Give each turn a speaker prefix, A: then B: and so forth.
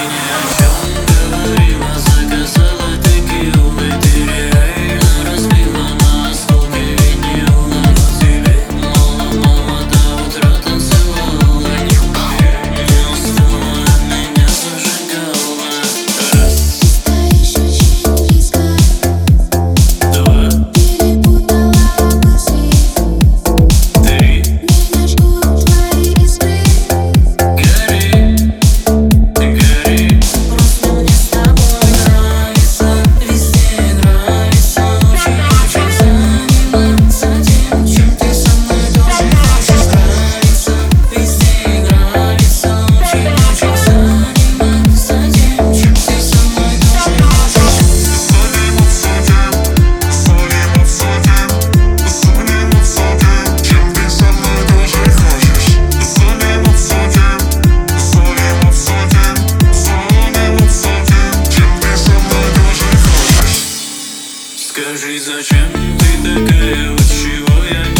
A: сиреневым дым дымно закасался Скажи, зачем ты такая, вот чего я не